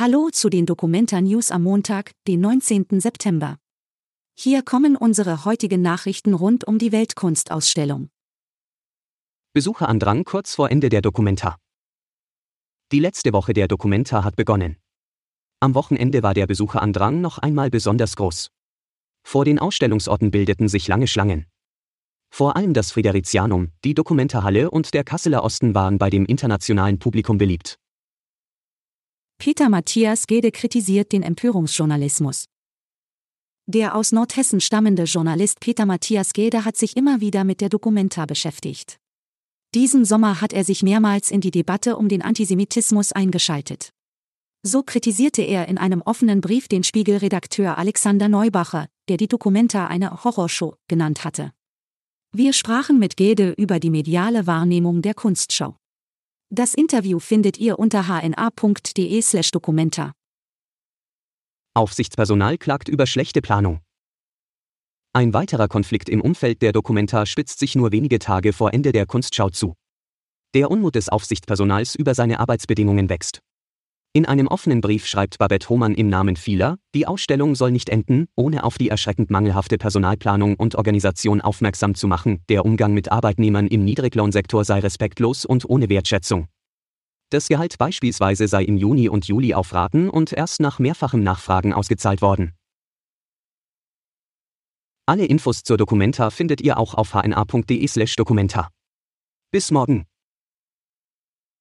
Hallo zu den Documenta News am Montag, den 19. September. Hier kommen unsere heutigen Nachrichten rund um die Weltkunstausstellung. Besucherandrang kurz vor Ende der Documenta. Die letzte Woche der Documenta hat begonnen. Am Wochenende war der Besucherandrang noch einmal besonders groß. Vor den Ausstellungsorten bildeten sich lange Schlangen. Vor allem das Friderizianum, die Documenta-Halle und der Kasseler Osten waren bei dem internationalen Publikum beliebt. Peter Matthias Gede kritisiert den Empörungsjournalismus. Der aus Nordhessen stammende Journalist Peter Matthias Gede hat sich immer wieder mit der Documenta beschäftigt. Diesen Sommer hat er sich mehrmals in die Debatte um den Antisemitismus eingeschaltet. So kritisierte er in einem offenen Brief den Spiegelredakteur Alexander Neubacher, der die Documenta eine Horrorshow genannt hatte. Wir sprachen mit Gede über die mediale Wahrnehmung der Kunstschau. Das Interview findet ihr unter hna.de/documenta. Aufsichtspersonal klagt über schlechte Planung. Ein weiterer Konflikt im Umfeld der Documenta spitzt sich nur wenige Tage vor Ende der Kunstschau zu. Der Unmut des Aufsichtspersonals über seine Arbeitsbedingungen wächst. In einem offenen Brief schreibt Babette Hohmann im Namen vieler, die Ausstellung soll nicht enden, ohne auf die erschreckend mangelhafte Personalplanung und Organisation aufmerksam zu machen, der Umgang mit Arbeitnehmern im Niedriglohnsektor sei respektlos und ohne Wertschätzung. Das Gehalt beispielsweise sei im Juni und Juli auf Raten und erst nach mehrfachem Nachfragen ausgezahlt worden. Alle Infos zur Documenta findet ihr auch auf hna.de/documenta. Bis morgen.